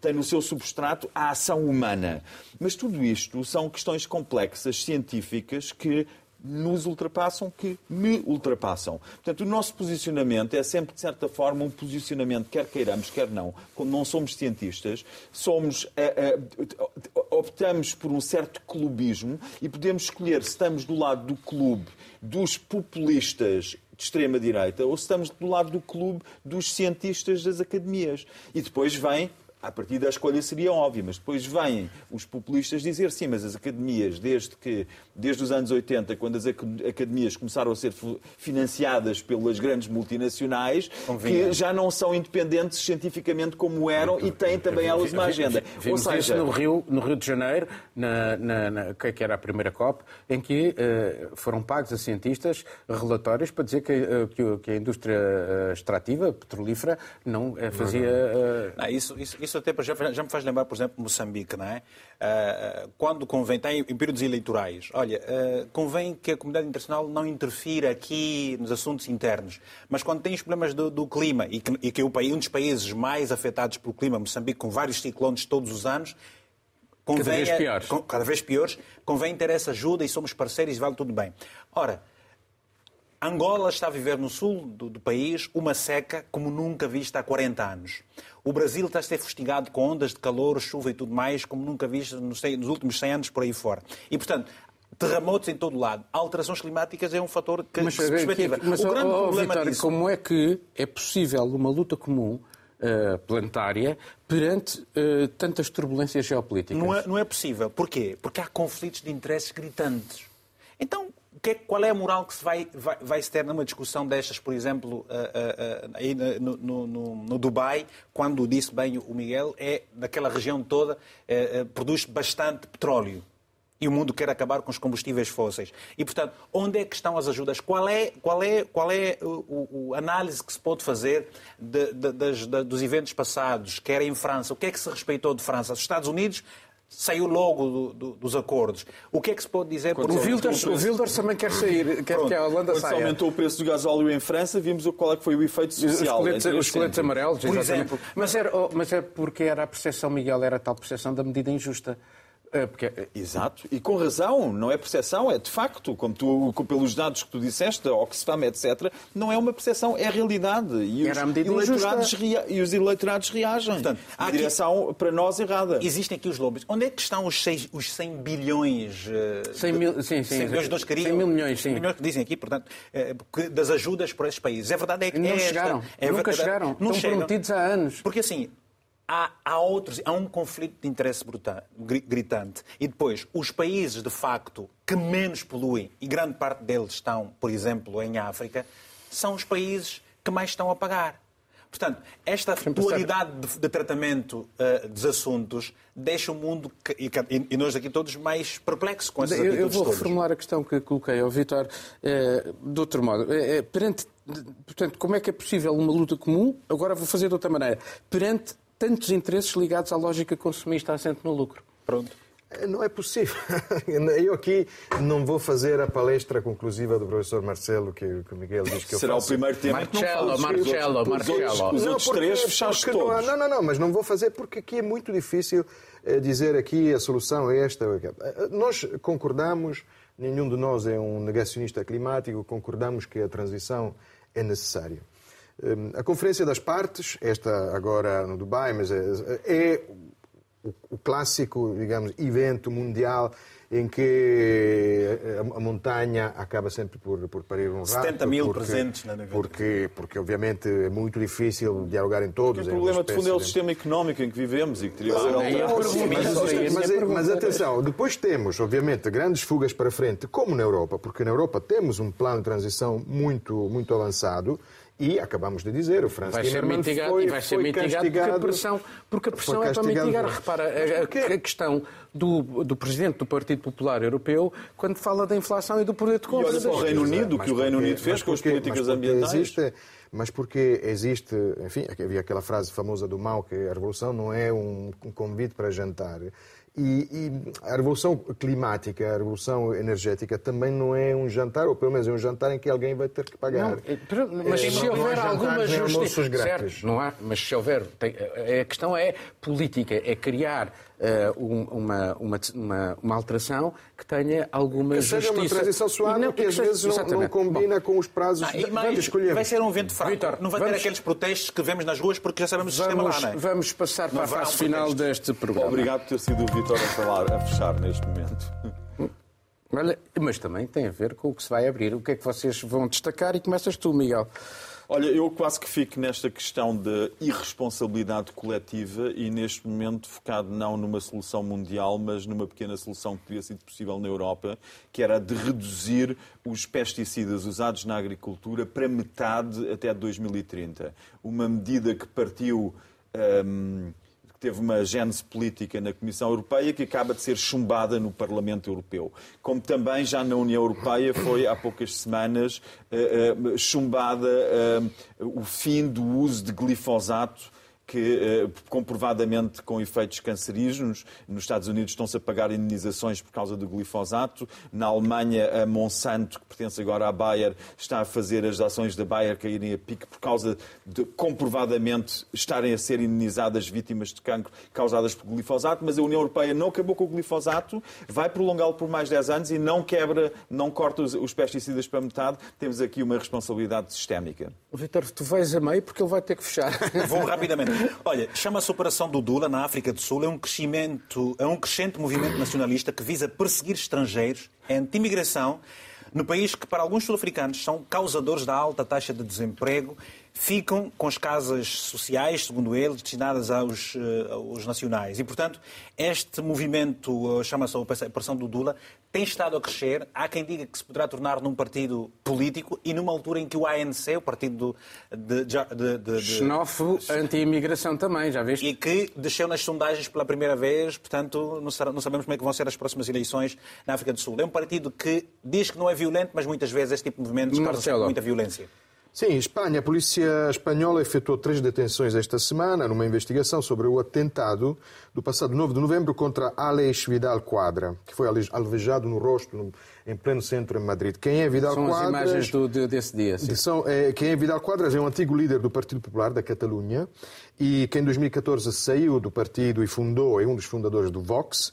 tem no seu substrato a ação humana. Mas tudo isto são questões complexas, científicas, que nos ultrapassam, que me ultrapassam. Portanto, o nosso posicionamento é sempre, de certa forma, um posicionamento, quer queiramos, quer não. Quando não somos cientistas, somos, uh, uh, optamos por um certo clubismo e podemos escolher se estamos do lado do clube dos populistas de extrema-direita ou se estamos do lado do clube dos cientistas das academias. E depois vem a partir da escolha seria óbvia, mas depois vêm os populistas dizer sim, mas as academias, desde que desde os anos 80, quando as academias começaram a ser financiadas pelas grandes multinacionais, Convinha. que já não são independentes cientificamente como eram e têm também elas uma agenda. Ou seja, no Rio, no Rio de Janeiro, na, na, na, que era a primeira COP, em que uh, foram pagos a cientistas relatórios para dizer que, uh, que, a indústria uh, extrativa, petrolífera, não fazia... Não, isso, isso, isso até já, já me faz lembrar, por exemplo, Moçambique, não é? quando convém, tem em períodos eleitorais, olha, uh, convém que a comunidade internacional não interfira aqui nos assuntos internos, mas quando tem os problemas do, do clima e que, e que o país, um dos países mais afetados pelo clima, Moçambique, com vários ciclones todos os anos, convém, cada vez piores. cada vez piores, convém ter essa ajuda e somos parceiros e vale tudo bem. Ora, Angola está a viver no sul do, do, país uma seca como nunca vista há 40 anos. O Brasil está a ser fustigado com ondas de calor, chuva e tudo mais, como nunca visto nos, nos últimos 100 anos por aí fora. E, portanto, terremotos em todo lado. Alterações climáticas é um fator que mas, se perspectiva. Mas, o grande oh, problema Vitória, disso... como é que é possível uma luta comum uh, planetária perante uh, tantas turbulências geopolíticas? Não é, não é possível. Porquê? Porque há conflitos de interesses gritantes. Então, que, qual é a moral que se vai, vai, vai se ter numa discussão destas, por exemplo, uh, uh, aí no, no, no, Dubai, quando disse bem o Miguel, é naquela região toda, uh, produz bastante petróleo. E o mundo quer acabar com os combustíveis fósseis. E, portanto, onde é que estão as ajudas? Qual é, qual é, qual é o, o análise que se pode fazer de, de, de, dos eventos passados, quer em França? O que é que se respeitou de França? Os Estados Unidos saiu logo do, do, dos acordos. O que é que se pode dizer por o Wilders, o Wilders também quer sair, quer Pronto. que a Holanda Quando saia. Quando aumentou o preço do gasóleo em França, vimos qual é que foi o efeito social. Os coletes, os coletes amarelos, por exatamente. exemplo. Mas, era, oh, mas é porque era a percepção, Miguel, era a tal percepção da medida injusta. É, porque... É- Exato, e com razão, não é percepção, é de facto, como tu, pelos dados que tu disseste, Oxfam, etc., não é uma percepção, é realidade. E os, eleitorados, rea... e os eleitorados reagem. Portanto, há a direção, aqui... para nós, errada. Existem aqui os lobbies. Onde é que estão os, seis, os 100 bilhões... 100 mil, sim, sim. 100 bilhões de 100 mil milhões, sim. Milhões que dizem aqui, portanto, eh, das ajudas para esses países. É verdade é que não é chegaram, esta, é nunca verdade, chegaram. Não Estão chegam. prometidos há anos. Porque assim, há, há outros, há um conflito de interesse brutal, gritante. E depois, os países, de facto, que menos poluem, e grande parte deles estão, por exemplo, em África, são os países que mais estão a pagar. Portanto, esta dualidade de, de, tratamento uh, dos assuntos deixa o mundo, e, e, nós aqui todos, mais perplexos com essas Eu, eu vou todas. reformular a questão que coloquei ao Vitor eh, de outro modo. Eh, perante, portanto, como é que é possível uma luta comum? Agora vou fazer de outra maneira. Perante tantos interesses ligados à lógica consumista assente no lucro. Pronto. Eh, não é possível. Eu aqui não vou fazer a palestra conclusiva do professor Marcelo, que, o Miguel diz que Será eu faço. o primeiro tema Marcelo, Marcelo, Marcelo. Os outros três fechaste todos. Não, não, não, mas não vou fazer porque aqui é muito difícil eh, dizer aqui a solução é esta ou aquela. Eh, nós concordamos, nenhum de nós é um negacionista climático, concordamos que a transição é necessária. Hum, a Conferência das Partes, esta agora no Dubai, mas é, é o, clássico, digamos, evento mundial em que a, montanha acaba sempre por, por parir um rato. 70 mil porque, presentes na evento. Porque, porque, obviamente, é muito difícil dialogar em todos. o problema, de fundo, é o sistema económico em que vivemos e que teria que ser Mas, mas atenção, depois temos, obviamente, grandes fugas para frente, como na Europa, porque na Europa temos um plano de transição muito, muito avançado e acabamos de dizer, o Franz vai ser mitigado, foi, e vai ser mitigado porque a pressão, porque a pressão é para mitigar. Repara, a, a, questão do, do Presidente do Partido Popular Europeu quando fala da inflação e do poder de compra. E olha para o Reino Unido, o que o Reino Unido fez com as políticas ambientais. Existe, mas porque existe, enfim, havia aquela frase famosa do Mao que a revolução não é um convite para jantar. E, e, a revolução climática, a revolução energética também não é um jantar, ou pelo menos é um jantar em que alguém vai ter que pagar. Não, mas é, se não houver alguma justiça. Não há, mas se houver. Tem, a questão é política, é criar uma, uma, uma, uma, alteração que tenha alguma que justiça. seja uma transição suave não, que, às vezes não, não, combina Bom, com os prazos. Ah, vamos escolher. Vai ser um vento fraco. Victor, não vai vamos, ter aqueles protestos que vemos nas ruas porque já sabemos vamos, o sistema lá, não é? Vamos passar para a fase final deste programa. Obrigado por ter sido o Vitor a falar, a fechar neste momento. Olha, mas também tem a ver com o que se vai abrir. O que é que vocês vão destacar? E começas tu, Miguel. Olha, eu quase que fico nesta questão de irresponsabilidade coletiva e neste momento focado não numa solução mundial, mas numa pequena solução que teria sido possível na Europa, que era a de reduzir os pesticidas usados na agricultura para metade até 2030. Uma medida que partiu. Hum, teve uma gênese política na Comissão Europeia que acaba de ser chumbada no Parlamento Europeu. Como também já na União Europeia foi há poucas semanas uh, uh, chumbada uh, o fim do uso de glifosato que uh, comprovadamente com efeitos cancerígenos. Nos Estados Unidos estão-se a pagar indenizações por causa do glifosato. Na Alemanha, a Monsanto, que pertence agora à Bayer, está a fazer as ações da Bayer caírem a pique por causa de comprovadamente estarem a ser indenizadas vítimas de cancro causadas por glifosato. Mas a União Europeia não acabou com o glifosato, vai prolongá-lo por mais 10 anos e não quebra, não corta os, os pesticidas para metade. Temos aqui uma responsabilidade sistémica. Vitor, tu vais a meio porque ele vai ter que fechar. Vou rapidamente. Olha, chama-se Operação do Dula, na África do Sul. É um, crescimento, é um crescente movimento nacionalista que visa perseguir estrangeiros, é anti-imigração, no país que, para alguns sul-africanos, são causadores da alta taxa de desemprego ficam com as casas sociais, segundo eles, destinadas aos, eh, aos nacionais. E, portanto, este movimento, eh, chama-se Operação do Dula, tem estado a crescer. Há quem diga que se poderá tornar num partido político e numa altura em que o ANC, o partido de... de, de, de Xenófobo, anti-imigração também, já viste? E que desceu nas sondagens pela primeira vez, portanto, não sabemos como é que vão ser as próximas eleições na África do Sul. É um partido que diz que não é violento, mas muitas vezes este tipo de movimentos causa muita violência. Sim, em Espanha, a polícia espanhola efetuou três detenções esta semana numa investigação sobre o atentado do passado 9 de novembro contra Alex Vidal Quadra, que foi alvejado no rosto em pleno centro em Madrid. Quem é Vidal São Quadras? São as imagens do, desse dia. Sim. São, é, quem é Vidal Quadras é um antigo líder do Partido Popular da Catalunha e que em 2014 saiu do partido e fundou, é um dos fundadores do Vox.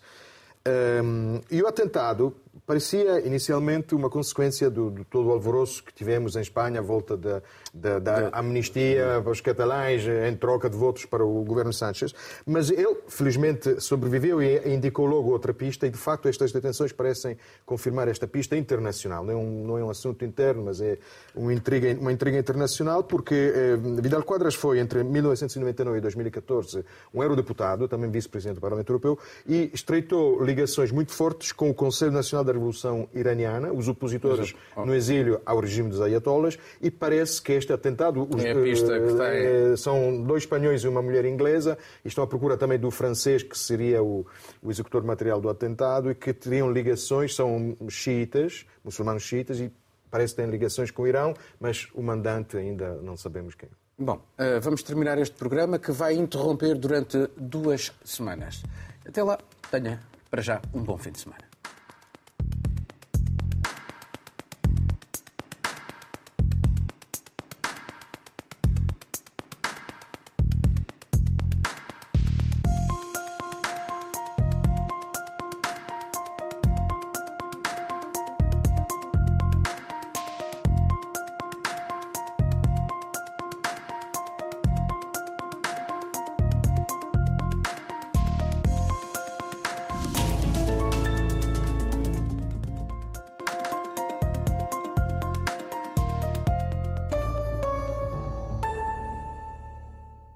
Um, e o atentado parecia inicialmente uma consequência do, do, todo o alvoroço que tivemos em Espanha à volta da, da, da amnistia para os catalães em troca de votos para o governo Sánchez. Mas ele, felizmente, sobreviveu e indicou logo outra pista e, de facto, estas detenções parecem confirmar esta pista internacional. Não é um, não é um assunto interno, mas é uma intriga, uma intriga internacional, porque eh, Vidal Quadras foi, entre 1999 e 2014, um eurodeputado, também vice-presidente do Parlamento Europeu, e estreitou ligações muito fortes com o Conselho Nacional da Revolução Iraniana, os opositores no exílio ao regime dos ayatollahs, e parece que este atentado os, é tem... Eh, são dois espanhóis e uma mulher inglesa, e estão à procura também do francês, que seria o, o executor material do atentado, e que teriam ligações, são xiitas, muçulmanos xiitas, e parece que têm ligações com o Irão, mas o mandante ainda não sabemos quem. Bom, eh, vamos terminar este programa que vai interromper durante duas semanas. Até lá, tenha para já um bom fim de semana.